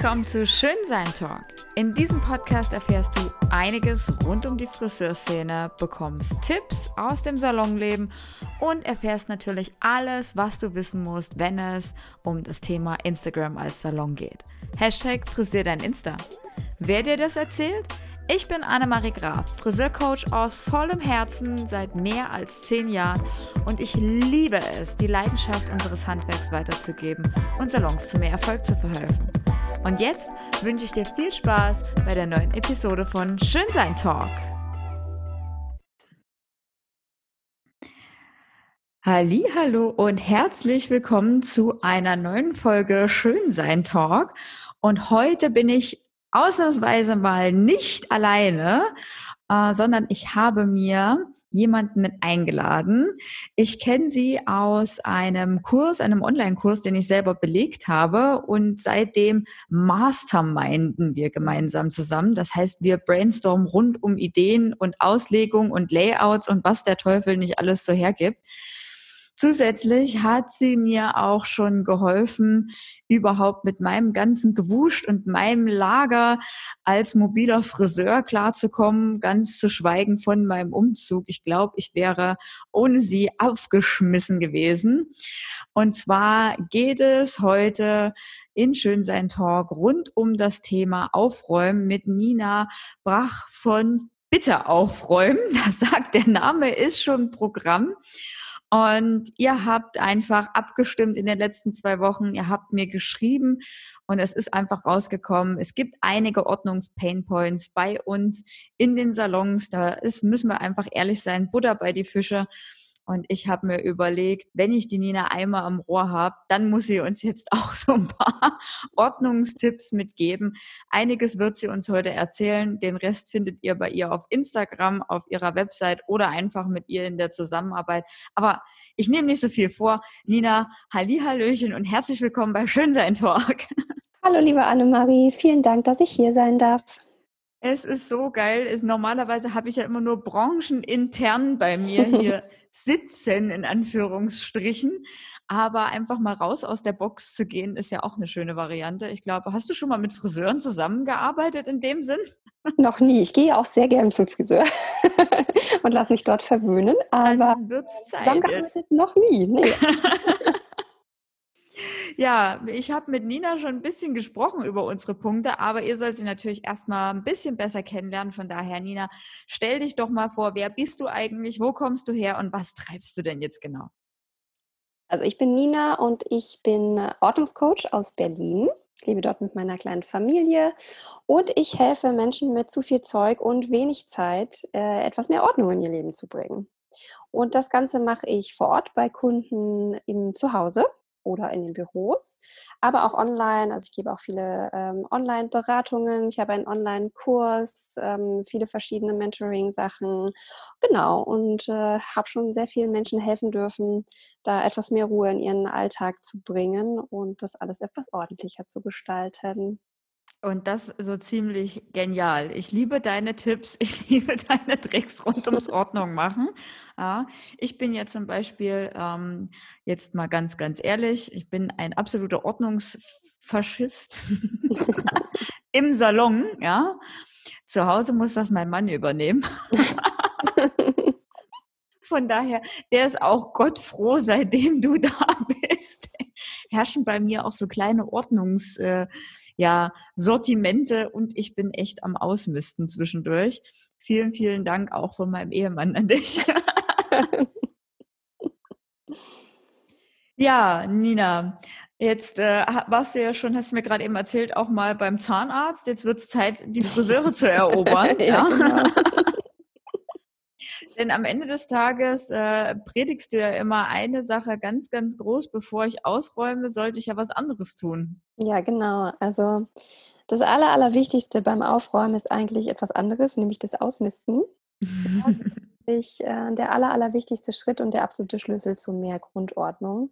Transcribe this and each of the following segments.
Komm zu Schönsein Talk. In diesem Podcast erfährst du einiges rund um die Friseurszene, bekommst Tipps aus dem Salonleben und erfährst natürlich alles, was du wissen musst, wenn es um das Thema Instagram als Salon geht. Hashtag Frisier dein Insta. Wer dir das erzählt? Ich bin Annemarie Graf, Friseurcoach aus vollem Herzen seit mehr als zehn Jahren und ich liebe es, die Leidenschaft unseres Handwerks weiterzugeben und Salons zu mehr Erfolg zu verhelfen. Und jetzt wünsche ich dir viel Spaß bei der neuen Episode von Schönsein Talk. Hallo und herzlich willkommen zu einer neuen Folge Schönsein Talk. Und heute bin ich ausnahmsweise mal nicht alleine, äh, sondern ich habe mir jemanden mit eingeladen. Ich kenne sie aus einem Kurs, einem Online-Kurs, den ich selber belegt habe und seitdem masterminden wir gemeinsam zusammen. Das heißt, wir brainstormen rund um Ideen und Auslegung und Layouts und was der Teufel nicht alles so hergibt. Zusätzlich hat sie mir auch schon geholfen, überhaupt mit meinem ganzen Gewuscht und meinem Lager als mobiler Friseur klarzukommen, ganz zu schweigen von meinem Umzug. Ich glaube, ich wäre ohne sie aufgeschmissen gewesen. Und zwar geht es heute in Schönsein Talk rund um das Thema Aufräumen mit Nina Brach von Bitte aufräumen. Das sagt der Name, ist schon Programm. Und ihr habt einfach abgestimmt in den letzten zwei Wochen. Ihr habt mir geschrieben und es ist einfach rausgekommen. Es gibt einige Ordnungs-Painpoints bei uns in den Salons. Da ist, müssen wir einfach ehrlich sein, Butter bei die Fische. Und ich habe mir überlegt, wenn ich die Nina einmal am Rohr habe, dann muss sie uns jetzt auch so ein paar Ordnungstipps mitgeben. Einiges wird sie uns heute erzählen. Den Rest findet ihr bei ihr auf Instagram, auf ihrer Website oder einfach mit ihr in der Zusammenarbeit. Aber ich nehme nicht so viel vor. Nina, Hallihallöchen und herzlich willkommen bei Schönsein Talk. Hallo, liebe Annemarie. Vielen Dank, dass ich hier sein darf. Es ist so geil. Normalerweise habe ich ja immer nur branchenintern bei mir hier sitzen, in Anführungsstrichen. Aber einfach mal raus aus der Box zu gehen, ist ja auch eine schöne Variante. Ich glaube, hast du schon mal mit Friseuren zusammengearbeitet in dem Sinn? Noch nie. Ich gehe auch sehr gern zum Friseur und lasse mich dort verwöhnen. Aber zusammengearbeitet noch nie. Nee. Ja, ich habe mit Nina schon ein bisschen gesprochen über unsere Punkte, aber ihr sollt sie natürlich erstmal ein bisschen besser kennenlernen. Von daher, Nina, stell dich doch mal vor, wer bist du eigentlich, wo kommst du her und was treibst du denn jetzt genau? Also ich bin Nina und ich bin Ordnungscoach aus Berlin. Ich lebe dort mit meiner kleinen Familie und ich helfe Menschen mit zu viel Zeug und wenig Zeit, äh, etwas mehr Ordnung in ihr Leben zu bringen. Und das Ganze mache ich vor Ort bei Kunden im Zuhause oder in den Büros, aber auch online. Also ich gebe auch viele ähm, Online-Beratungen. Ich habe einen Online-Kurs, ähm, viele verschiedene Mentoring-Sachen. Genau. Und äh, habe schon sehr vielen Menschen helfen dürfen, da etwas mehr Ruhe in ihren Alltag zu bringen und das alles etwas ordentlicher zu gestalten. Und das so ziemlich genial. Ich liebe deine Tipps, ich liebe deine Tricks rund ums Ordnung machen. Ja, ich bin ja zum Beispiel, ähm, jetzt mal ganz, ganz ehrlich, ich bin ein absoluter Ordnungsfaschist im Salon. Ja, zu Hause muss das mein Mann übernehmen. Von daher, der ist auch Gott froh, seitdem du da bist. Herrschen bei mir auch so kleine Ordnungs- äh, ja, Sortimente und ich bin echt am Ausmisten zwischendurch. Vielen, vielen Dank auch von meinem Ehemann an dich. ja, Nina, Jetzt äh, warst du ja schon, hast du mir gerade eben erzählt, auch mal beim Zahnarzt. Jetzt wird es Zeit, die Friseure zu erobern. ja, ja. Genau. Denn am Ende des Tages äh, predigst du ja immer eine Sache ganz, ganz groß. Bevor ich ausräume, sollte ich ja was anderes tun. Ja, genau. Also das Aller, Allerwichtigste beim Aufräumen ist eigentlich etwas anderes, nämlich das Ausmisten. das ist äh, der aller, allerwichtigste Schritt und der absolute Schlüssel zu mehr Grundordnung.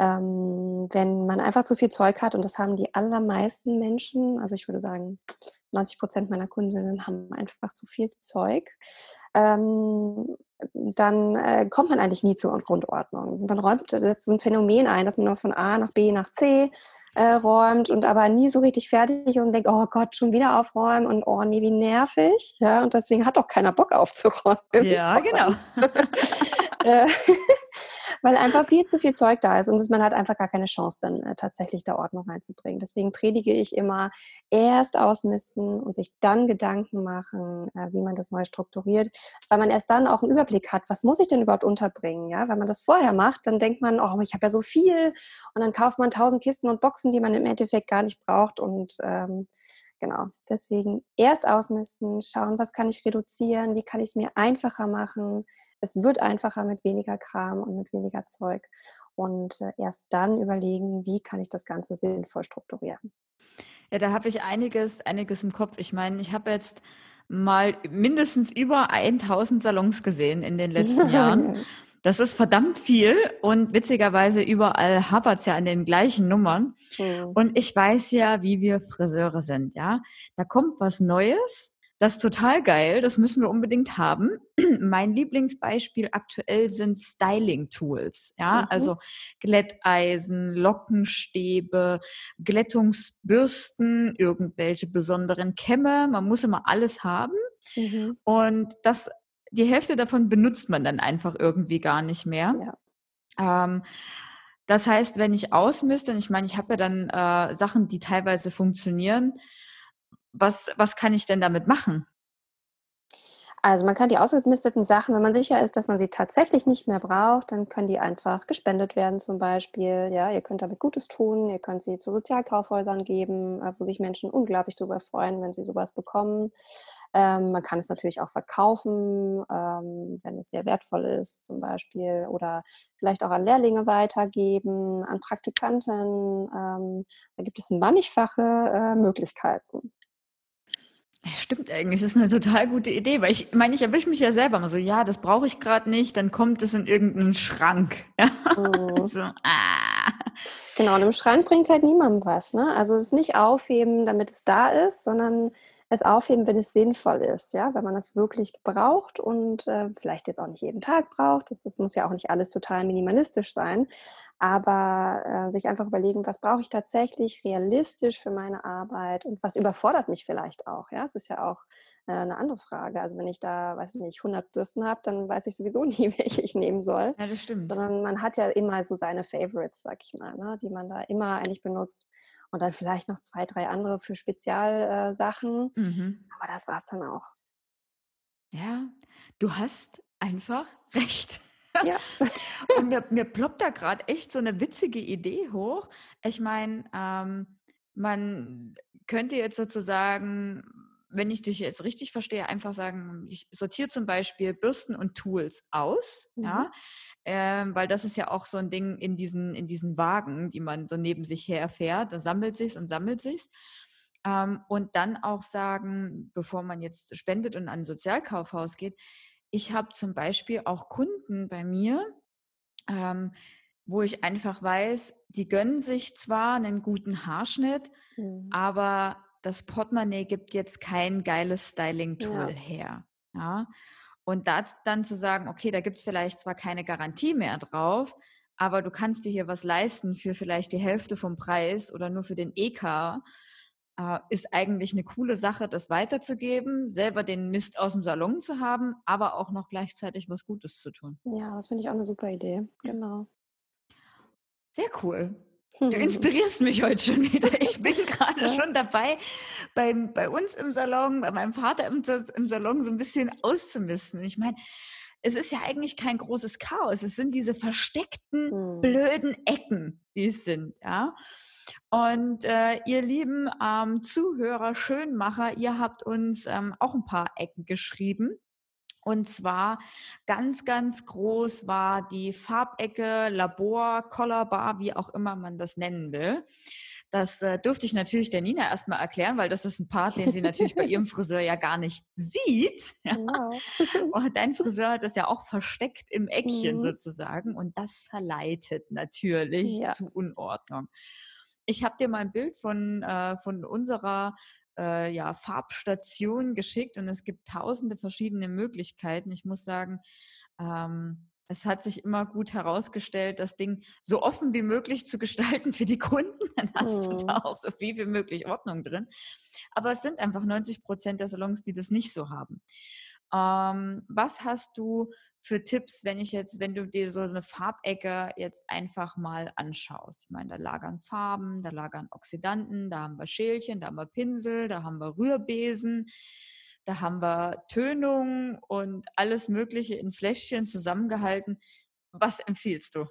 Ähm, wenn man einfach zu viel Zeug hat, und das haben die allermeisten Menschen, also ich würde sagen, 90 Prozent meiner Kundinnen haben einfach zu viel Zeug, ähm, dann äh, kommt man eigentlich nie zur Grundordnung. Und dann räumt das so ein Phänomen ein, dass man noch von A nach B nach C äh, räumt und aber nie so richtig fertig ist und denkt, oh Gott, schon wieder aufräumen und oh nee, wie nervig. Ja, und deswegen hat auch keiner Bock aufzuräumen. Ja, genau. Äh, weil einfach viel zu viel Zeug da ist und man hat einfach gar keine Chance, dann äh, tatsächlich da Ordnung reinzubringen. Deswegen predige ich immer erst ausmisten und sich dann Gedanken machen, äh, wie man das neu strukturiert, weil man erst dann auch einen Überblick hat, was muss ich denn überhaupt unterbringen. Ja? Wenn man das vorher macht, dann denkt man, oh, ich habe ja so viel und dann kauft man tausend Kisten und Boxen, die man im Endeffekt gar nicht braucht und ähm, genau. Deswegen erst ausmisten, schauen, was kann ich reduzieren, wie kann ich es mir einfacher machen. Es wird einfacher mit weniger Kram und mit weniger Zeug. Und äh, erst dann überlegen, wie kann ich das Ganze sinnvoll strukturieren. Ja, da habe ich einiges, einiges im Kopf. Ich meine, ich habe jetzt mal mindestens über 1000 Salons gesehen in den letzten Jahren. Das ist verdammt viel und witzigerweise überall hapert es ja an den gleichen Nummern. Mhm. Und ich weiß ja, wie wir Friseure sind, ja. Da kommt was Neues, das ist total geil, das müssen wir unbedingt haben. mein Lieblingsbeispiel aktuell sind Styling-Tools, ja, mhm. also Glätteisen, Lockenstäbe, Glättungsbürsten, irgendwelche besonderen Kämme, man muss immer alles haben. Mhm. Und das die Hälfte davon benutzt man dann einfach irgendwie gar nicht mehr. Ja. Ähm, das heißt, wenn ich ausmiste, und ich meine, ich habe ja dann äh, Sachen, die teilweise funktionieren, was, was kann ich denn damit machen? Also man kann die ausgemisteten Sachen, wenn man sicher ist, dass man sie tatsächlich nicht mehr braucht, dann können die einfach gespendet werden zum Beispiel. Ja, ihr könnt damit Gutes tun, ihr könnt sie zu Sozialkaufhäusern geben, äh, wo sich Menschen unglaublich darüber freuen, wenn sie sowas bekommen. Ähm, man kann es natürlich auch verkaufen, ähm, wenn es sehr wertvoll ist zum Beispiel oder vielleicht auch an Lehrlinge weitergeben, an Praktikanten. Ähm, da gibt es mannigfache äh, Möglichkeiten. Stimmt eigentlich, das ist eine total gute Idee, weil ich meine, ich erwische mich ja selber mal so, ja, das brauche ich gerade nicht, dann kommt es in irgendeinen Schrank. Ja? Mhm. so, ah. Genau, und im Schrank bringt halt niemandem was. Ne? Also es nicht aufheben, damit es da ist, sondern es aufheben, wenn es sinnvoll ist, ja, wenn man es wirklich braucht und äh, vielleicht jetzt auch nicht jeden Tag braucht. Das, das, muss ja auch nicht alles total minimalistisch sein, aber äh, sich einfach überlegen, was brauche ich tatsächlich realistisch für meine Arbeit und was überfordert mich vielleicht auch. Ja, es ist ja auch äh, eine andere Frage. Also wenn ich da, weiß ich nicht, 100 Bürsten habe, dann weiß ich sowieso nie, welche ich nehmen soll. Ja, das stimmt. Sondern man hat ja immer so seine Favorites, sag ich mal, ne, die man da immer eigentlich benutzt und dann vielleicht noch zwei, drei andere für Spezialsachen. Äh, mhm. Aber das war es dann auch. Ja, du hast einfach recht. Ja. und mir, mir ploppt da gerade echt so eine witzige Idee hoch. Ich meine, ähm, man könnte jetzt sozusagen, wenn ich dich jetzt richtig verstehe, einfach sagen, ich sortiere zum Beispiel Bürsten und Tools aus. Mhm. Ja ähm, weil das ist ja auch so ein Ding in diesen, in diesen Wagen, die man so neben sich herfährt. Da sammelt sich und sammelt sich. Ähm, und dann auch sagen, bevor man jetzt spendet und an ein Sozialkaufhaus geht, ich habe zum Beispiel auch Kunden bei mir, ähm, wo ich einfach weiß, die gönnen sich zwar einen guten Haarschnitt, mhm. aber das Portemonnaie gibt jetzt kein geiles Styling-Tool ja. her. Ja? Und da dann zu sagen, okay, da gibt es vielleicht zwar keine Garantie mehr drauf, aber du kannst dir hier was leisten für vielleicht die Hälfte vom Preis oder nur für den EK, äh, ist eigentlich eine coole Sache, das weiterzugeben, selber den Mist aus dem Salon zu haben, aber auch noch gleichzeitig was Gutes zu tun. Ja, das finde ich auch eine super Idee. Genau. Sehr cool. Du inspirierst mich heute schon wieder. Ich bin gerade ja. schon dabei, bei, bei uns im Salon, bei meinem Vater im, im Salon so ein bisschen auszumisten. Ich meine, es ist ja eigentlich kein großes Chaos. Es sind diese versteckten, hm. blöden Ecken, die es sind, ja. Und äh, ihr lieben ähm, Zuhörer, Schönmacher, ihr habt uns ähm, auch ein paar Ecken geschrieben. Und zwar ganz, ganz groß war die Farbecke, Labor, Colorbar, wie auch immer man das nennen will. Das äh, durfte ich natürlich der Nina erstmal erklären, weil das ist ein Part, den sie natürlich bei ihrem Friseur ja gar nicht sieht. Ja. Wow. Und dein Friseur hat das ja auch versteckt im Eckchen mhm. sozusagen. Und das verleitet natürlich ja. zu Unordnung. Ich habe dir mal ein Bild von, äh, von unserer äh, ja, Farbstation geschickt und es gibt tausende verschiedene Möglichkeiten. Ich muss sagen, ähm, es hat sich immer gut herausgestellt, das Ding so offen wie möglich zu gestalten für die Kunden. Dann hast mhm. du da auch so viel wie möglich Ordnung drin. Aber es sind einfach 90 Prozent der Salons, die das nicht so haben. Ähm, was hast du für Tipps, wenn ich jetzt, wenn du dir so eine Farbecke jetzt einfach mal anschaust? Ich meine, da lagern Farben, da lagern Oxidanten, da haben wir Schälchen, da haben wir Pinsel, da haben wir Rührbesen, da haben wir Tönung und alles Mögliche in Fläschchen zusammengehalten. Was empfiehlst du?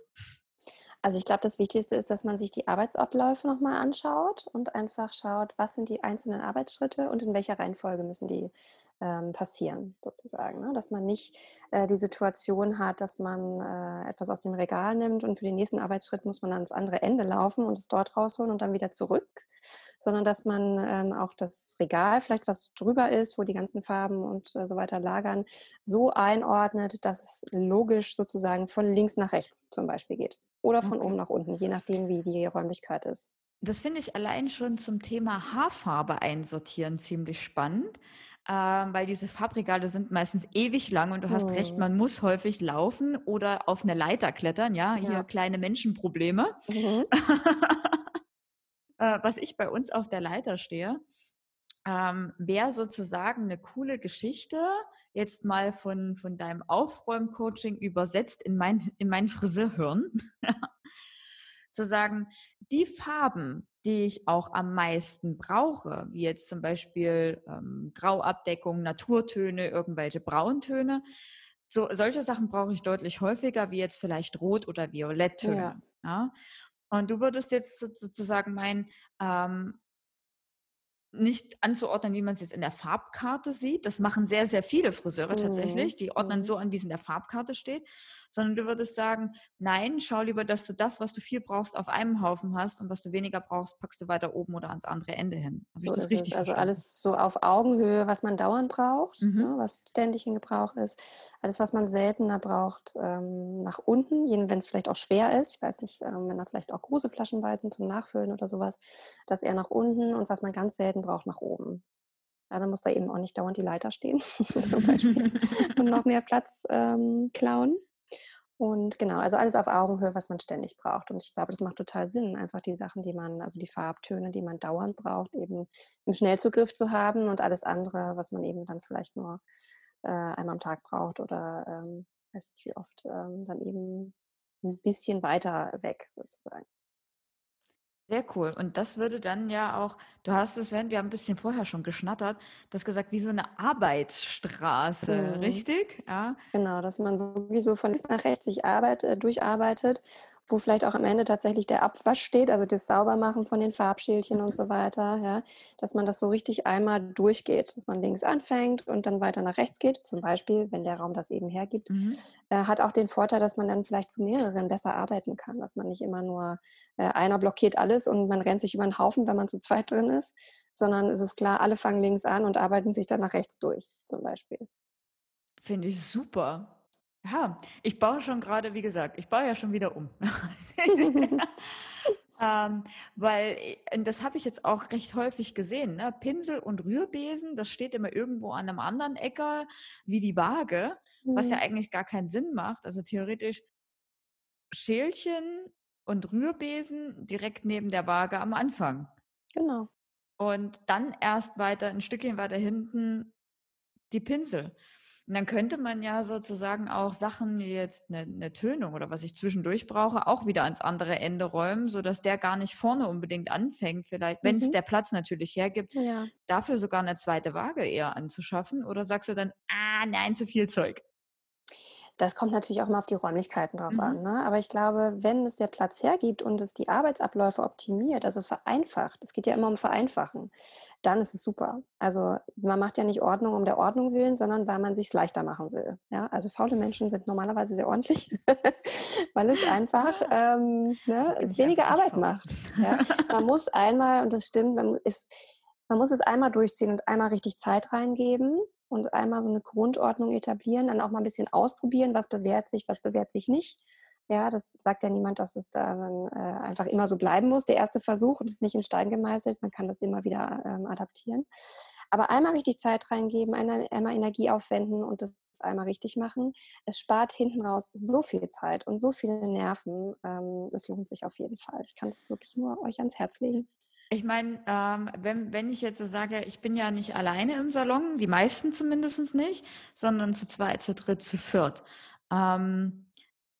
Also ich glaube, das Wichtigste ist, dass man sich die Arbeitsabläufe nochmal anschaut und einfach schaut, was sind die einzelnen Arbeitsschritte und in welcher Reihenfolge müssen die passieren, sozusagen. Ne? Dass man nicht äh, die Situation hat, dass man äh, etwas aus dem Regal nimmt und für den nächsten Arbeitsschritt muss man ans andere Ende laufen und es dort rausholen und dann wieder zurück, sondern dass man ähm, auch das Regal, vielleicht was drüber ist, wo die ganzen Farben und äh, so weiter lagern, so einordnet, dass es logisch sozusagen von links nach rechts zum Beispiel geht oder von okay. oben nach unten, je nachdem, wie die Räumlichkeit ist. Das finde ich allein schon zum Thema Haarfarbe einsortieren ziemlich spannend, ähm, weil diese Farbregale sind meistens ewig lang und du hast recht, mhm. man muss häufig laufen oder auf eine Leiter klettern. Ja, ja. hier kleine Menschenprobleme. Mhm. äh, was ich bei uns auf der Leiter stehe, ähm, wäre sozusagen eine coole Geschichte, jetzt mal von, von deinem Aufräumcoaching übersetzt in mein, in mein Friseurhirn. zu sagen, die Farben, die ich auch am meisten brauche, wie jetzt zum Beispiel ähm, Grauabdeckung, Naturtöne, irgendwelche Brauntöne, so, solche Sachen brauche ich deutlich häufiger, wie jetzt vielleicht Rot- oder Violetttöne. Ja. ja. Und du würdest jetzt sozusagen meinen, ähm, nicht anzuordnen, wie man es jetzt in der Farbkarte sieht. Das machen sehr, sehr viele Friseure mhm. tatsächlich. Die ordnen mhm. so an, wie es in der Farbkarte steht. Sondern du würdest sagen, nein, schau lieber, dass du das, was du viel brauchst, auf einem Haufen hast und was du weniger brauchst, packst du weiter oben oder ans andere Ende hin. Habe so ich das richtig es. Also alles so auf Augenhöhe, was man dauernd braucht, mhm. ne, was ständig in Gebrauch ist. Alles, was man seltener braucht, ähm, nach unten, wenn es vielleicht auch schwer ist. Ich weiß nicht, ähm, wenn da vielleicht auch große Flaschen bei sind zum Nachfüllen oder sowas, das eher nach unten und was man ganz selten braucht nach oben. Ja, dann muss da eben auch nicht dauernd die Leiter stehen, zum Beispiel, und noch mehr Platz ähm, klauen. Und genau, also alles auf Augenhöhe, was man ständig braucht. Und ich glaube, das macht total Sinn, einfach die Sachen, die man, also die Farbtöne, die man dauernd braucht, eben im Schnellzugriff zu haben und alles andere, was man eben dann vielleicht nur äh, einmal am Tag braucht oder ähm, weiß nicht wie oft, ähm, dann eben ein bisschen weiter weg sozusagen. Sehr cool. Und das würde dann ja auch, du hast es, wir haben ein bisschen vorher schon geschnattert, das gesagt, wie so eine Arbeitsstraße, mhm. richtig? Ja. Genau, dass man wirklich so von links nach rechts sich arbeit, äh, durcharbeitet wo vielleicht auch am Ende tatsächlich der Abwasch steht, also das Saubermachen von den Farbschälchen und so weiter, ja, dass man das so richtig einmal durchgeht, dass man links anfängt und dann weiter nach rechts geht, zum Beispiel, wenn der Raum das eben hergibt, mhm. äh, hat auch den Vorteil, dass man dann vielleicht zu mehreren besser arbeiten kann, dass man nicht immer nur äh, einer blockiert alles und man rennt sich über den Haufen, wenn man zu zweit drin ist, sondern es ist klar, alle fangen links an und arbeiten sich dann nach rechts durch, zum Beispiel. Finde ich super. Ja, ich baue schon gerade, wie gesagt, ich baue ja schon wieder um. ähm, weil äh, das habe ich jetzt auch recht häufig gesehen. Ne? Pinsel und Rührbesen, das steht immer irgendwo an einem anderen Ecker wie die Waage, mhm. was ja mhm. eigentlich gar keinen Sinn macht. Also theoretisch Schälchen und Rührbesen direkt neben der Waage am Anfang. Genau. Und dann erst weiter, ein Stückchen weiter hinten, die Pinsel. Und dann könnte man ja sozusagen auch Sachen wie jetzt eine, eine, Tönung oder was ich zwischendurch brauche, auch wieder ans andere Ende räumen, sodass der gar nicht vorne unbedingt anfängt, vielleicht, wenn es mhm. der Platz natürlich hergibt, ja. dafür sogar eine zweite Waage eher anzuschaffen. Oder sagst du dann, ah, nein, zu viel Zeug? Das kommt natürlich auch immer auf die Räumlichkeiten drauf mhm. an. Ne? Aber ich glaube, wenn es der Platz hergibt und es die Arbeitsabläufe optimiert, also vereinfacht, es geht ja immer um Vereinfachen, dann ist es super. Also man macht ja nicht Ordnung um der Ordnung willen, sondern weil man sich leichter machen will. Ja? Also faule Menschen sind normalerweise sehr ordentlich, weil es einfach ähm, ne, weniger Arbeit faul. macht. Ja? Man muss einmal, und das stimmt, man, ist, man muss es einmal durchziehen und einmal richtig Zeit reingeben und einmal so eine Grundordnung etablieren, dann auch mal ein bisschen ausprobieren, was bewährt sich, was bewährt sich nicht. Ja, das sagt ja niemand, dass es dann äh, einfach immer so bleiben muss. Der erste Versuch und ist nicht in Stein gemeißelt. Man kann das immer wieder ähm, adaptieren. Aber einmal richtig Zeit reingeben, einmal, Energie aufwenden und das einmal richtig machen. Es spart hinten raus so viel Zeit und so viele Nerven. Ähm, es lohnt sich auf jeden Fall. Ich kann das wirklich nur euch ans Herz legen. Ich meine, ähm, wenn, wenn ich jetzt so sage, ich bin ja nicht alleine im Salon, die meisten zumindest nicht, sondern zu zweit, zu dritt, zu viert. Ähm,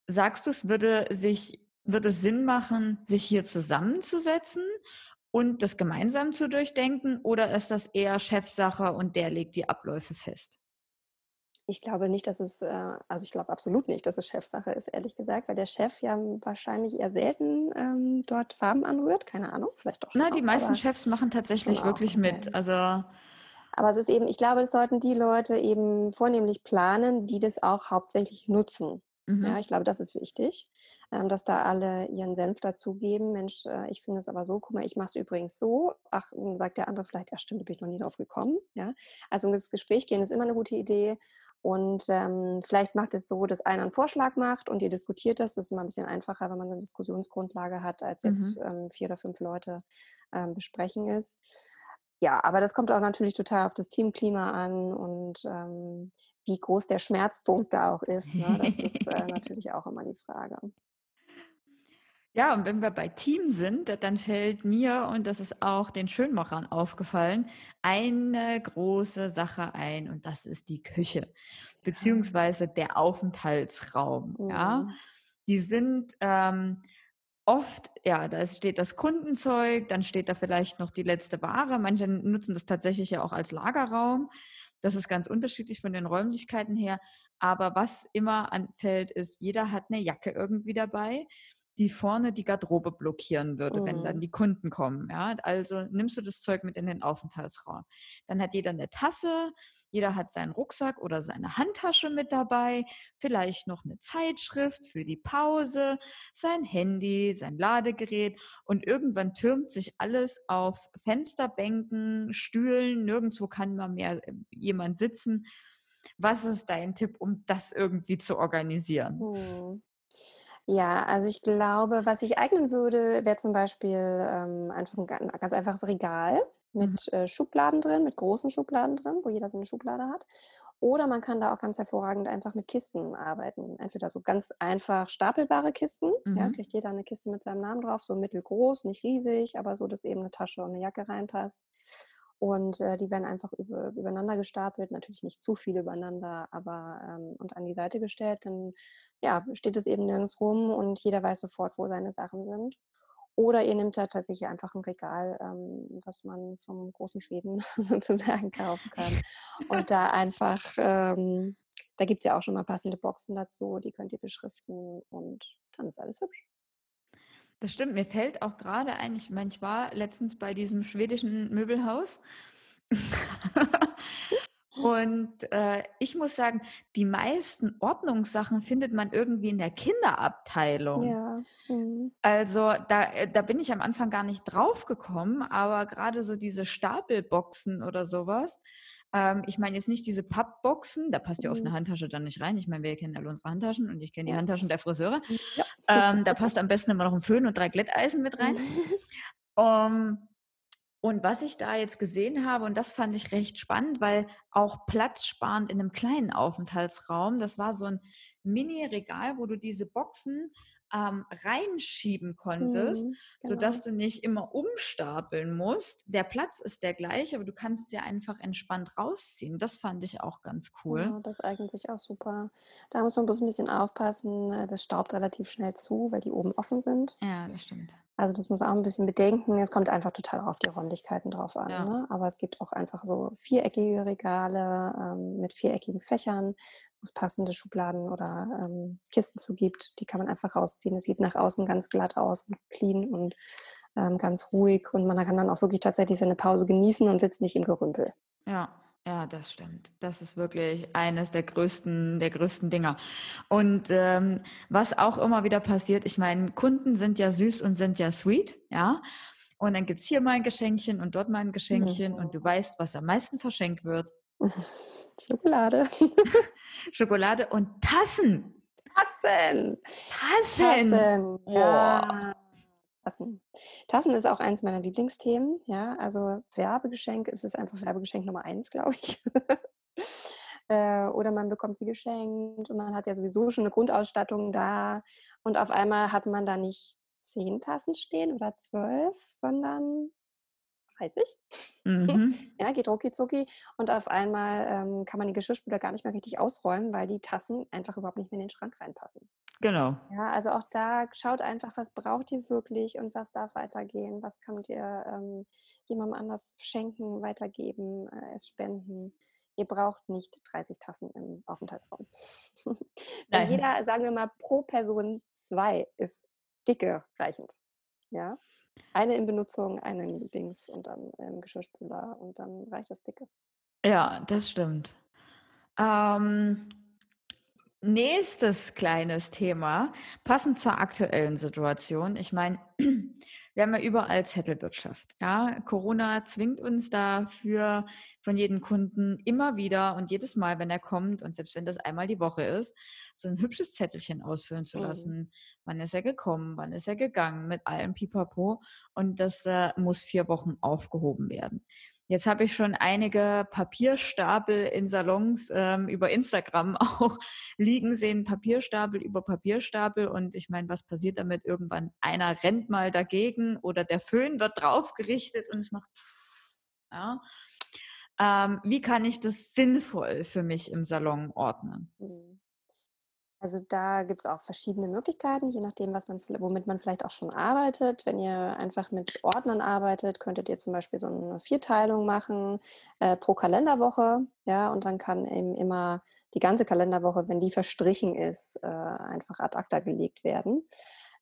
sagst du, es würde sich, würde Sinn machen, sich hier zusammenzusetzen und das gemeinsam zu durchdenken oder ist das eher Chefsache und der legt die Abläufe fest? Ich glaube nicht, dass es, äh, also ich glaube absolut nicht, dass es Chefsache ist, ehrlich gesagt, weil der Chef ja wahrscheinlich eher selten ähm, dort Farben anrührt. Keine Ahnung, vielleicht doch. Na, die auch, meisten Chefs machen tatsächlich wirklich auch, okay. mit. Also aber es ist eben, ich glaube, das sollten die Leute eben vornehmlich planen, die das auch hauptsächlich nutzen. Mhm. Ja, ich glaube, das ist wichtig, ähm, dass da alle ihren Senf dazugeben. Mensch, äh, ich finde es aber so, guck mal, ich mache es übrigens so. Ach, sagt der andere vielleicht, ja stimmt, da bin ich noch nie drauf gekommen. Ja? Also ins Gespräch gehen ist immer eine gute Idee. Und ähm, vielleicht macht es so, dass einer einen Vorschlag macht und ihr diskutiert das. Das ist immer ein bisschen einfacher, wenn man eine Diskussionsgrundlage hat, als jetzt mhm. ähm, vier oder fünf Leute ähm, besprechen ist. Ja, aber das kommt auch natürlich total auf das Teamklima an und ähm, wie groß der Schmerzpunkt da auch ist. Ne? Das ist äh, natürlich auch immer die Frage. Ja, und wenn wir bei Team sind, dann fällt mir, und das ist auch den Schönmachern aufgefallen, eine große Sache ein und das ist die Küche, beziehungsweise der Aufenthaltsraum. Mhm. Ja, die sind ähm, oft, ja, da steht das Kundenzeug, dann steht da vielleicht noch die letzte Ware. Manche nutzen das tatsächlich ja auch als Lagerraum. Das ist ganz unterschiedlich von den Räumlichkeiten her. Aber was immer anfällt, ist, jeder hat eine Jacke irgendwie dabei die vorne die Garderobe blockieren würde, mhm. wenn dann mhm. die Kunden kommen. Ja? Also nimmst du das Zeug mit in den Aufenthaltsraum. Dann hat jeder eine Tasse, jeder hat seinen Rucksack oder seine Handtasche mit dabei, vielleicht noch eine Zeitschrift für die Pause, sein Handy, sein Ladegerät und irgendwann türmt sich alles auf Fensterbänken, Stühlen, nirgendwo kann mal mehr äh, jemand sitzen. Was ist dein Tipp, um das irgendwie zu organisieren? Mhm. Ja, also ich glaube, was sich eignen würde, wäre zum Beispiel ähm, einfach ein ganz einfaches Regal mit mhm. äh, Schubladen drin, mit großen Schubladen drin, wo jeder so eine Schublade hat. Oder man kann da auch ganz hervorragend einfach mit Kisten arbeiten. Entweder so ganz einfach stapelbare Kisten, mhm. ja, kriegt jeder eine Kiste mit seinem Namen drauf, so mittelgroß, nicht riesig, aber so, dass eben eine Tasche und eine Jacke reinpasst. Und äh, die werden einfach über, übereinander gestapelt, natürlich nicht zu viel übereinander, aber ähm, und an die Seite gestellt. Dann ja, steht es eben nirgends rum und jeder weiß sofort, wo seine Sachen sind. Oder ihr nehmt da tatsächlich einfach ein Regal, ähm, was man vom großen Schweden sozusagen kaufen kann. Und da einfach, ähm, da gibt es ja auch schon mal passende Boxen dazu, die könnt ihr beschriften und dann ist alles hübsch. Das stimmt, mir fällt auch gerade ein, ich, meine, ich war letztens bei diesem schwedischen Möbelhaus. Und äh, ich muss sagen, die meisten Ordnungssachen findet man irgendwie in der Kinderabteilung. Ja. Mhm. Also da, äh, da bin ich am Anfang gar nicht drauf gekommen, aber gerade so diese Stapelboxen oder sowas, ähm, ich meine jetzt nicht diese Pappboxen, da passt ja oft eine mhm. Handtasche dann nicht rein. Ich meine, wir kennen alle unsere Handtaschen und ich kenne die Handtaschen der Friseure. Ja. Ähm, da passt am besten immer noch ein Föhn und drei Glätteisen mit rein. um, ähm, und was ich da jetzt gesehen habe, und das fand ich recht spannend, weil auch platzsparend in einem kleinen Aufenthaltsraum, das war so ein Mini-Regal, wo du diese Boxen ähm, reinschieben konntest, mhm, genau. sodass du nicht immer umstapeln musst. Der Platz ist der gleiche, aber du kannst sie einfach entspannt rausziehen. Das fand ich auch ganz cool. Ja, das eignet sich auch super. Da muss man bloß ein bisschen aufpassen. Äh, das staubt relativ schnell zu, weil die oben offen sind. Ja, das stimmt. Also das muss auch ein bisschen bedenken. Es kommt einfach total auf die Räumlichkeiten drauf an. Ja. Ne? Aber es gibt auch einfach so viereckige Regale ähm, mit viereckigen Fächern, wo es passende Schubladen oder ähm, Kisten zu gibt. Die kann man einfach rausziehen. Es sieht nach außen ganz glatt aus und clean und ähm, ganz ruhig. Und man kann dann auch wirklich tatsächlich seine Pause genießen und sitzt nicht im Gerümpel. Ja, ja, das stimmt. Das ist wirklich eines der größten, der größten Dinger. Und ähm, was auch immer wieder passiert, ich meine, Kunden sind ja süß und sind ja sweet, ja. Und dann gibt es hier mal ein Geschenkchen und dort mal ein Geschenkchen mhm. und du weißt, was am meisten verschenkt wird. Schokolade. Schokolade und Tassen. Tassen. Tassen. Tassen. Ja. Tassen. Tassen ist auch eins meiner Lieblingsthemen. Ja, also Werbegeschenk ist es einfach Werbegeschenk Nummer eins, glaube ich. äh, oder man bekommt sie geschenkt und man hat ja sowieso schon eine Grundausstattung da und auf einmal hat man da nicht zehn Tassen stehen oder zwölf, sondern 30. Mhm. ja, geht rucki zucki und auf einmal ähm, kann man die Geschirrspüler gar nicht mehr richtig ausräumen, weil die Tassen einfach überhaupt nicht mehr in den Schrank reinpassen. Genau. Ja, also auch da schaut einfach, was braucht ihr wirklich und was darf weitergehen, was könnt ihr ähm, jemandem anders schenken, weitergeben, äh, es spenden. Ihr braucht nicht 30 Tassen im Aufenthaltsraum. Wenn jeder, sagen wir mal, pro Person zwei ist dicke reichend. Ja. Eine in Benutzung, eine in Dings und dann im Geschirrspüler und dann reicht das dicke. Ja, das stimmt. Ähm, nächstes kleines Thema, passend zur aktuellen Situation. Ich meine, wir haben ja überall Zettelwirtschaft. Ja, Corona zwingt uns dafür von jedem Kunden immer wieder und jedes Mal, wenn er kommt und selbst wenn das einmal die Woche ist, so ein hübsches Zettelchen ausfüllen zu mhm. lassen. Mhm. Wann ist er gekommen? Wann ist er gegangen? Mit allem Pipapo. Und das äh, muss vier Wochen aufgehoben werden. Jetzt habe ich schon einige Papierstapel in Salons ähm, über Instagram auch liegen sehen, Papierstapel über Papierstapel. Und ich meine, was passiert damit? Irgendwann einer rennt mal dagegen oder der Föhn wird draufgerichtet und es macht. Ja. Ähm, wie kann ich das sinnvoll für mich im Salon ordnen? Mhm. Also da gibt es auch verschiedene Möglichkeiten, je nachdem, was man, womit man vielleicht auch schon arbeitet. Wenn ihr einfach mit Ordnern arbeitet, könntet ihr zum Beispiel so eine Vierteilung machen äh, pro Kalenderwoche. Ja, und dann kann eben immer die ganze Kalenderwoche, wenn die verstrichen ist, äh, einfach ad acta gelegt werden.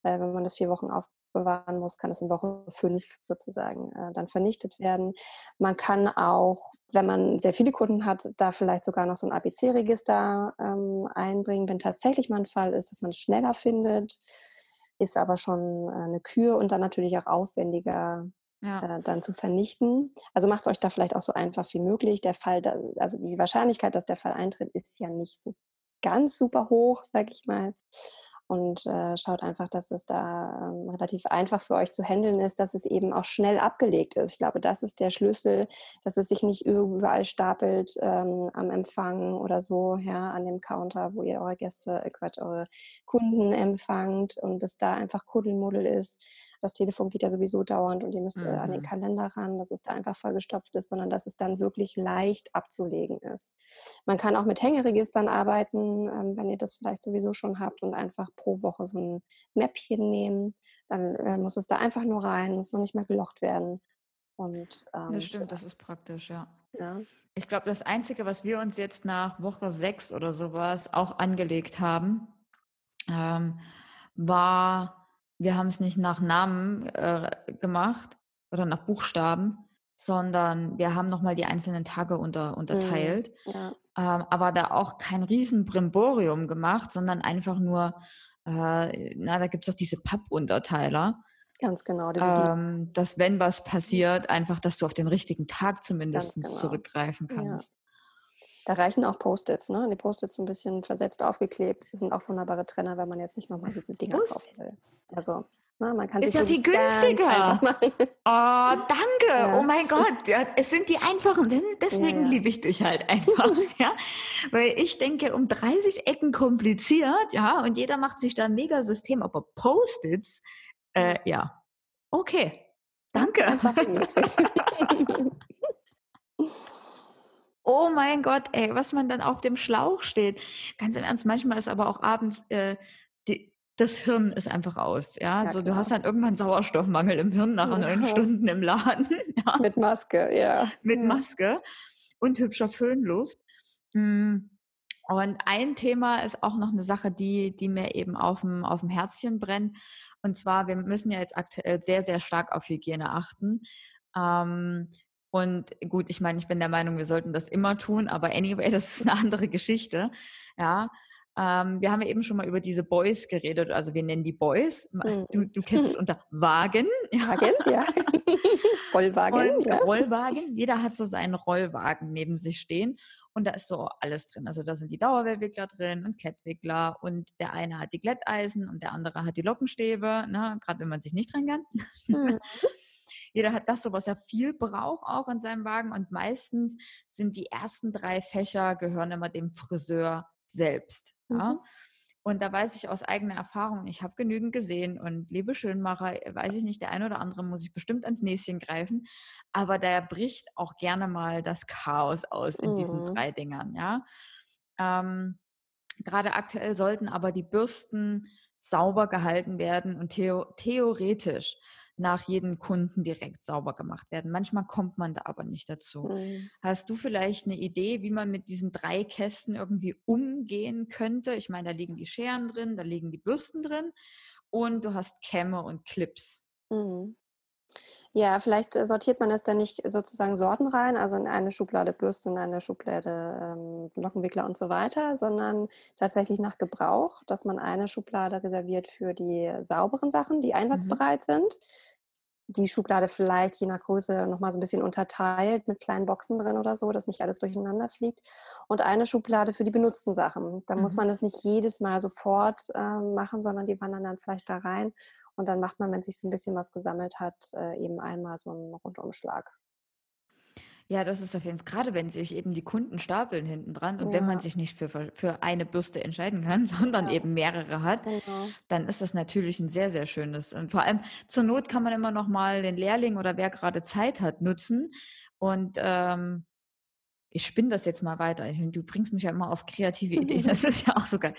Äh, wenn man das vier Wochen aufbewahren muss, kann es in Woche fünf sozusagen äh, dann vernichtet werden. Man kann auch wenn man sehr viele Kunden hat, da vielleicht sogar noch so ein ABC-Register ähm, einbringen, wenn tatsächlich mal ein Fall ist, dass man es schneller findet, ist aber schon äh, eine Kür und dann natürlich auch aufwendiger ja. äh, dann zu vernichten. Also macht es euch da vielleicht auch so einfach wie möglich. Der Fall, da, also die Wahrscheinlichkeit, dass der Fall eintritt, ist ja nicht so ganz super hoch, sag ich mal und äh, schaut einfach, dass es da ähm, relativ einfach für euch zu handeln ist, dass es eben auch schnell abgelegt ist. Ich glaube, das ist der Schlüssel, dass es sich nicht überall stapelt ähm, am Empfang oder so, ja, an dem Counter, wo ihr eure Gäste, äh, Quatsch, eure Kunden empfangt und es da einfach Kuddelmuddel ist, das Telefon geht ja sowieso dauernd und ihr müsst mhm. an den mhm. Kalender ran, dass es da einfach vollgestopft ist, sondern dass es dann wirklich leicht abzulegen ist. Man kann auch mit Hängeregistern arbeiten, ähm, wenn ihr das vielleicht sowieso schon habt und einfach pro Woche so ein Mäppchen nehmen. Dann äh, muss es da einfach nur rein, muss noch nicht mehr gelocht werden. Und, ähm, das stimmt, das ist praktisch, ja. ja. Ich glaube, das Einzige, was wir uns jetzt nach Woche sechs oder sowas auch angelegt haben, ähm, war wir haben es nicht nach Namen äh, gemacht oder nach Buchstaben, sondern wir haben nochmal die einzelnen Tage unter, mhm, unterteilt. Mhm, ja. ähm, aber da auch kein Riesenbrimborium gemacht, sondern einfach nur, äh, na, da gibt es auch diese Papp-Unterteiler. Ganz genau. Ähm, dass wenn was passiert, einfach, dass du auf den richtigen Tag zumindest genau. zurückgreifen kannst. Da reichen auch Post-its, ne? Die Post-its ein bisschen versetzt aufgeklebt. Die sind auch wunderbare Trenner, wenn man jetzt nicht nochmal diese Dinger kaufen will. Also, na, ne, man kann Ist ja viel günstiger. Oh, danke. Ja. Oh mein Gott. Ja, es sind die einfachen. Deswegen ja, liebe ich dich halt einfach. ja? Weil ich denke, um 30 Ecken kompliziert, ja, und jeder macht sich da ein Megasystem, aber Post-its, äh, ja. Okay. Danke. oh mein Gott, ey, was man dann auf dem Schlauch steht. Ganz im Ernst, manchmal ist aber auch abends äh, die, das Hirn ist einfach aus. Ja, ja so du hast dann irgendwann Sauerstoffmangel im Hirn nach neun Stunden im Laden. Ja. Mit Maske, ja. Mit Maske und hübscher Föhnluft. Hm. Und ein Thema ist auch noch eine Sache, die, die mir eben auf dem, auf dem Herzchen brennt. Und zwar, wir müssen ja jetzt aktuell sehr, sehr stark auf Hygiene achten. Ähm, und gut, ich meine, ich bin der Meinung, wir sollten das immer tun, aber anyway, das ist eine andere Geschichte. Ja. Ähm, wir haben ja eben schon mal über diese Boys geredet, also wir nennen die Boys. Mhm. Du, du kennst es unter Wagen. Wagen, ja. Rollwagen. Und ja. Rollwagen. Jeder hat so seinen Rollwagen neben sich stehen. und da ist so alles drin. Also da sind die Dauerwellwickler drin und Klettwickler und der eine hat die Glätteisen und der andere hat die Lockenstäbe, ne? gerade wenn man sich nicht dran kann. Mhm. Jeder hat das so, was er viel braucht auch in seinem Wagen und meistens sind die ersten drei Fächer gehören immer dem Friseur selbst. Mhm. Ja? Und da weiß ich aus eigener Erfahrung, ich habe genügend gesehen und liebe Schönmacher, weiß ich nicht, der eine oder andere muss ich bestimmt ans Näschen greifen, aber da bricht auch gerne mal das Chaos aus in mhm. diesen drei Dingern, ja. Ähm, Gerade aktuell sollten aber die Bürsten sauber gehalten werden und theo theoretisch nach jedem Kunden direkt sauber gemacht werden. Manchmal kommt man da aber nicht dazu. Mhm. Hast du vielleicht eine Idee, wie man mit diesen drei Kästen irgendwie umgehen könnte? Ich meine, da liegen die Scheren drin, da liegen die Bürsten drin und du hast Kämme und Clips. Mhm. Ja, vielleicht äh, sortiert man es dann nicht sozusagen Sorten rein, also in eine Schublade Bürste, in eine Schublade ähm, Lockenwickler und so weiter, sondern tatsächlich nach Gebrauch, dass man eine Schublade reserviert für die sauberen Sachen, die mhm. einsatzbereit mhm. sind die Schublade vielleicht je nach Größe nochmal so ein bisschen unterteilt mit kleinen Boxen drin oder so, dass nicht alles durcheinander fliegt. Und eine Schublade für die benutzten Sachen. Da mhm. muss man es nicht jedes Mal sofort äh, machen, sondern die wandern dann vielleicht da rein. Und dann macht man, wenn sich so ein bisschen was gesammelt hat, äh, eben einmal so einen Rundumschlag. Ja, das ist auf jeden Fall, gerade wenn sich eben die Kunden stapeln hinten dran und ja. wenn man sich nicht für, für eine Bürste entscheiden kann, sondern ja. eben mehrere hat, genau. dann ist das natürlich ein sehr, sehr schönes. Und vor allem zur Not kann man immer noch mal den Lehrling oder wer gerade Zeit hat nutzen und ähm, ich spinne das jetzt mal weiter. Du bringst mich ja immer auf kreative Ideen. Das ist ja auch so geil.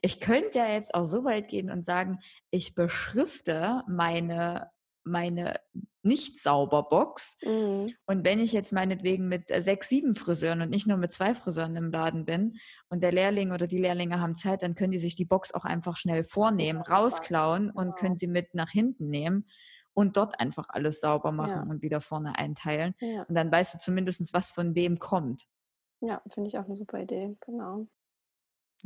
Ich könnte ja jetzt auch so weit gehen und sagen, ich beschrifte meine meine nicht sauber Box. Mhm. Und wenn ich jetzt meinetwegen mit äh, sechs, sieben Friseuren und nicht nur mit zwei Friseuren im Laden bin und der Lehrling oder die Lehrlinge haben Zeit, dann können die sich die Box auch einfach schnell vornehmen, ja, rausklauen und ja. können sie mit nach hinten nehmen und dort einfach alles sauber machen ja. und wieder vorne einteilen. Und dann weißt du zumindest, was von wem kommt. Ja, finde ich auch eine super Idee, genau.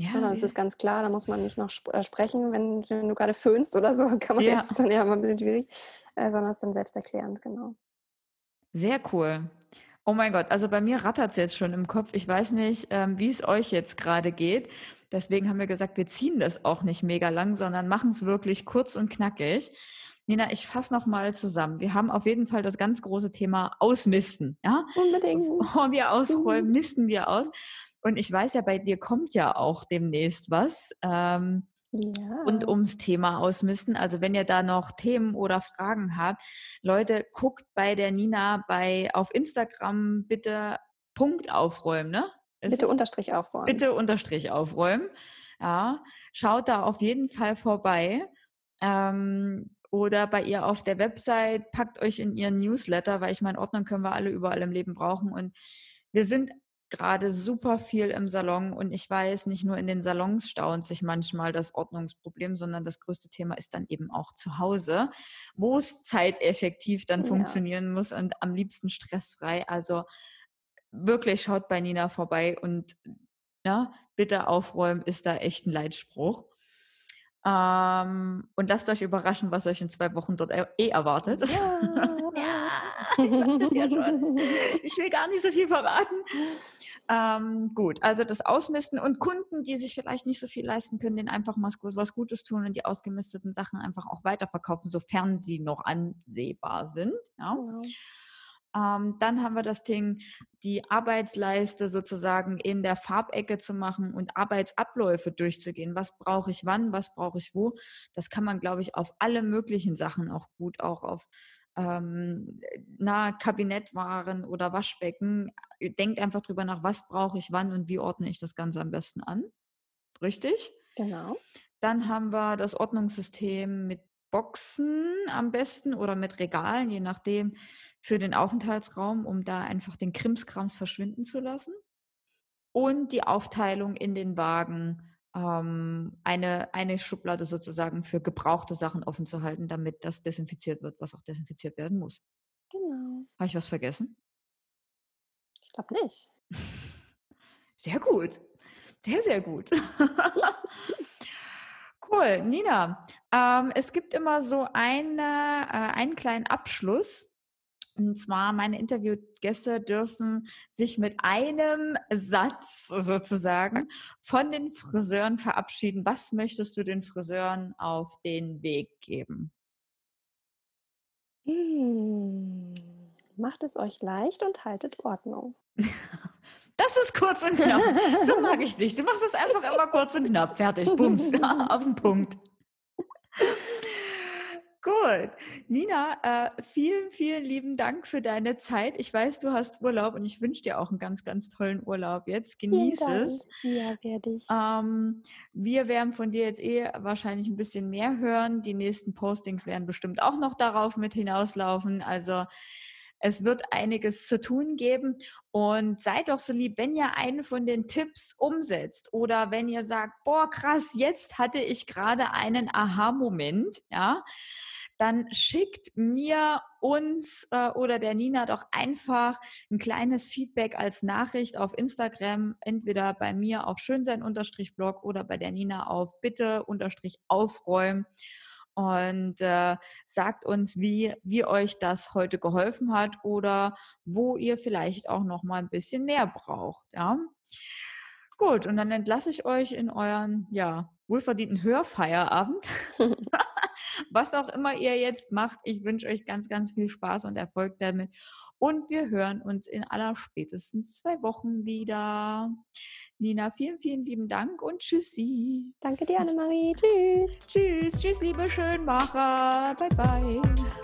Ja, Sondern es ist ganz klar, da muss man nicht noch sp äh, sprechen, wenn, wenn, du gerade föhnst oder so, kann man ja. jetzt dann ja mal ein bisschen schwierig, äh, sondern es dann selbst erklärend, genau. Sehr cool. Oh mein Gott, also bei mir rattert es jetzt schon im Kopf. Ich weiß nicht, ähm, wie es euch jetzt gerade geht. Deswegen haben wir gesagt, wir ziehen das auch nicht mega lang, sondern machen es wirklich kurz und knackig. Nina, ich fasse nochmal zusammen. Wir haben auf jeden Fall das ganz große Thema Ausmisten. Ja? Unbedingt. Bevor wir ausräumen, misten wir aus. Und ich weiß ja, bei dir kommt ja auch demnächst was. Ähm, ja. Und ums Thema Ausmisten. Also wenn ihr da noch Themen oder Fragen habt, Leute, guckt bei der Nina bei auf Instagram bitte Punkt aufräumen, ne? Ist bitte Unterstrich aufräumen. Bitte Unterstrich aufräumen. Ja, schaut da auf jeden Fall vorbei. Ähm, oder bei ihr auf der Website, packt euch in ihren Newsletter, weil ich meine, Ordnung können wir alle überall im Leben brauchen. Und wir sind gerade super viel im Salon und ich weiß, nicht nur in den Salons staunt sich manchmal das Ordnungsproblem, sondern das größte Thema ist dann eben auch zu Hause, wo es zeiteffektiv dann ja. funktionieren muss und am liebsten stressfrei. Also wirklich schaut bei Nina vorbei und ja, ne, bitte aufräumen ist da echt ein Leitspruch. Ähm, und lasst euch überraschen, was euch in zwei Wochen dort eh erwartet. Ja, ja ich weiß es ja schon. Ich will gar nicht so viel verraten. Ähm, gut, also das Ausmisten und Kunden, die sich vielleicht nicht so viel leisten können, denen einfach mal was Gutes tun und die ausgemisteten Sachen einfach auch weiterverkaufen, sofern sie noch ansehbar sind. Ja. Genau. Ähm, dann haben wir das Ding, die Arbeitsleiste sozusagen in der Farbecke zu machen und Arbeitsabläufe durchzugehen. Was brauche ich wann, was brauche ich wo? Das kann man, glaube ich, auf alle möglichen Sachen auch gut, auch auf ähm, na, Kabinettwaren oder Waschbecken. Denkt einfach drüber nach, was brauche ich wann und wie ordne ich das Ganze am besten an. Richtig? Genau. Dann haben wir das Ordnungssystem mit Boxen am besten oder mit Regalen, je nachdem, für den Aufenthaltsraum, um da einfach den Krimskrams verschwinden zu lassen. Und die Aufteilung in den Wagen ähm, eine, eine Schublade sozusagen für gebrauchte Sachen offen zu halten, damit das desinfiziert wird, was auch desinfiziert werden muss. Genau. Habe ich was vergessen? Ich glaube nicht. Sehr gut. Sehr, sehr gut. cool. Nina, ähm, es gibt immer so eine, äh, einen kleinen Abschluss Und zwar, meine Interviewgäste dürfen sich mit einem Satz sozusagen von den Friseuren verabschieden. Was möchtest du den Friseuren auf den Weg geben? Hm. Macht es euch leicht und haltet Ordnung. Das ist kurz und knapp. So mag ich dich. Du machst es einfach immer kurz und knapp. Fertig. Bums. Auf den Punkt. Gut. Nina, äh, vielen, vielen lieben Dank für deine Zeit. Ich weiß, du hast Urlaub und ich wünsche dir auch einen ganz, ganz tollen Urlaub jetzt. Genieß es. Ja, werde ich. Ähm, wir werden von dir jetzt eh wahrscheinlich ein bisschen mehr hören. Die nächsten Postings werden bestimmt auch noch darauf mit hinauslaufen. Also es wird einiges zu tun geben. Und seid doch so lieb, wenn ihr einen von den Tipps umsetzt oder wenn ihr sagt, boah, krass, jetzt hatte ich gerade einen Aha-Moment, ja, dann schickt mir uns äh, oder der Nina doch einfach ein kleines Feedback als Nachricht auf Instagram, entweder bei mir auf schönsein-blog oder bei der Nina auf bitte-aufräumen und äh, sagt uns, wie, wie euch das heute geholfen hat oder wo ihr vielleicht auch noch mal ein bisschen mehr braucht. Ja? Gut, und dann entlasse ich euch in euren ja, wohlverdienten Hörfeierabend. Was auch immer ihr jetzt macht, ich wünsche euch ganz, ganz viel Spaß und Erfolg damit. Und wir hören uns in aller spätestens zwei Wochen wieder. Nina, vielen, vielen lieben Dank und tschüssi. Danke dir, Annemarie. Tschüss. Tschüss, tschüss, liebe Schönmacher. Bye, bye.